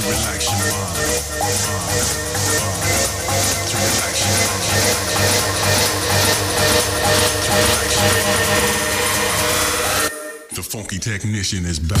to relax your mind. The funky technician is back.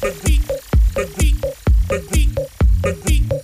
the beat, the beat, the beat, the beat.